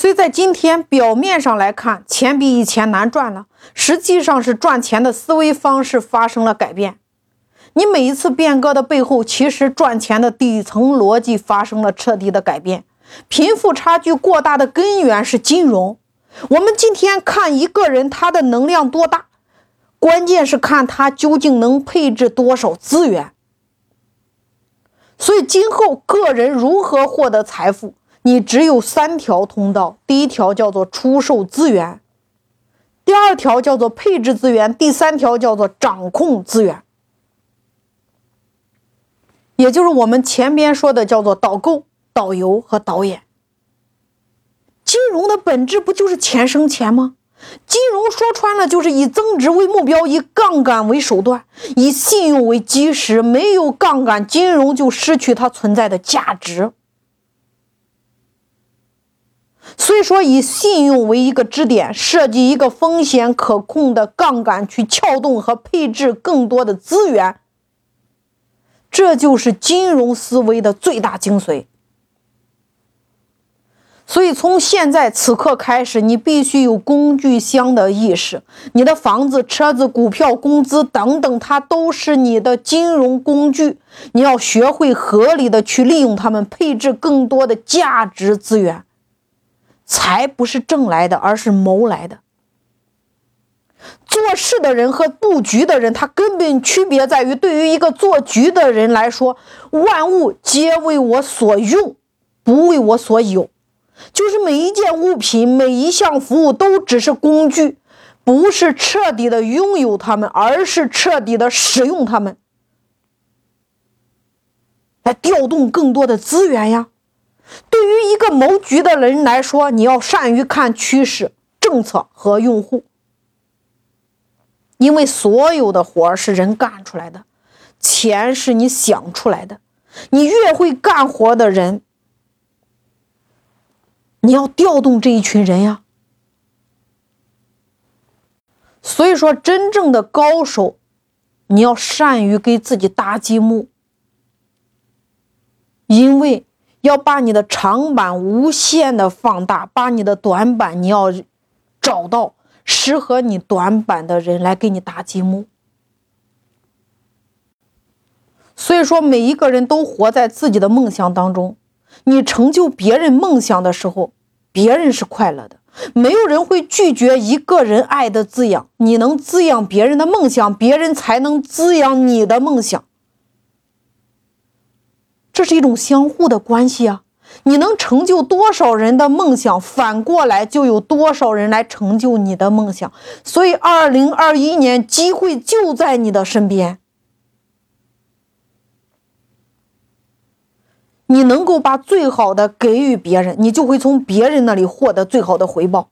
所以在今天表面上来看，钱比以前难赚了，实际上是赚钱的思维方式发生了改变。你每一次变革的背后，其实赚钱的底层逻辑发生了彻底的改变。贫富差距过大的根源是金融。我们今天看一个人他的能量多大，关键是看他究竟能配置多少资源。所以今后个人如何获得财富？你只有三条通道，第一条叫做出售资源，第二条叫做配置资源，第三条叫做掌控资源，也就是我们前边说的叫做导购、导游和导演。金融的本质不就是钱生钱吗？金融说穿了就是以增值为目标，以杠杆为手段，以信用为基石。没有杠杆，金融就失去它存在的价值。所以说，以信用为一个支点，设计一个风险可控的杠杆，去撬动和配置更多的资源，这就是金融思维的最大精髓。所以，从现在此刻开始，你必须有工具箱的意识。你的房子、车子、股票、工资等等，它都是你的金融工具。你要学会合理的去利用它们，配置更多的价值资源。财不是挣来的，而是谋来的。做事的人和布局的人，他根本区别在于，对于一个做局的人来说，万物皆为我所用，不为我所有。就是每一件物品、每一项服务都只是工具，不是彻底的拥有它们，而是彻底的使用它们，来调动更多的资源呀。对于一个谋局的人来说，你要善于看趋势、政策和用户，因为所有的活是人干出来的，钱是你想出来的。你越会干活的人，你要调动这一群人呀。所以说，真正的高手，你要善于给自己搭积木，因为。要把你的长板无限的放大，把你的短板你要找到适合你短板的人来给你搭积木。所以说，每一个人都活在自己的梦想当中。你成就别人梦想的时候，别人是快乐的。没有人会拒绝一个人爱的滋养。你能滋养别人的梦想，别人才能滋养你的梦想。这是一种相互的关系啊！你能成就多少人的梦想，反过来就有多少人来成就你的梦想。所以，二零二一年机会就在你的身边，你能够把最好的给予别人，你就会从别人那里获得最好的回报。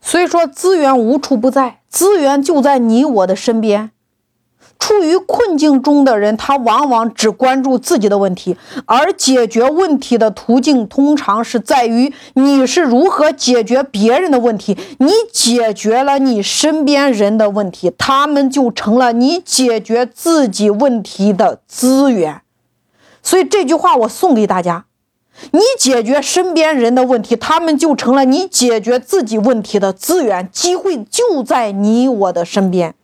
所以说，资源无处不在，资源就在你我的身边。处于困境中的人，他往往只关注自己的问题，而解决问题的途径通常是在于你是如何解决别人的问题。你解决了你身边人的问题，他们就成了你解决自己问题的资源。所以这句话我送给大家：你解决身边人的问题，他们就成了你解决自己问题的资源。机会就在你我的身边。